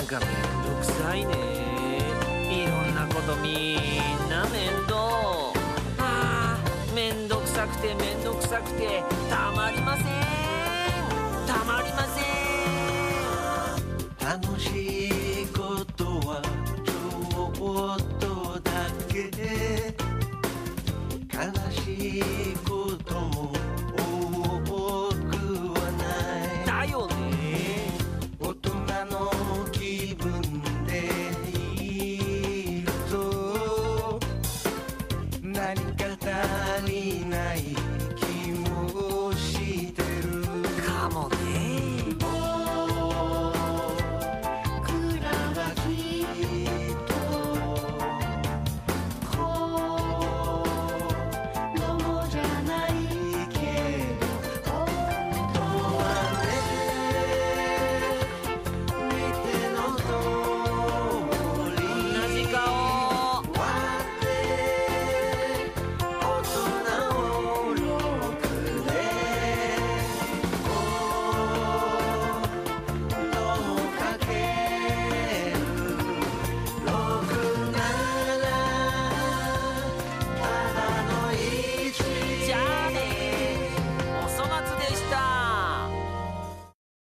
なんかめんどくさいね。いろんなことみんな面倒あめんどくさくてめんどくさくてたまりません。たまりません。楽しいことはちょっとだけ。悲しいことりない気もしてる。かも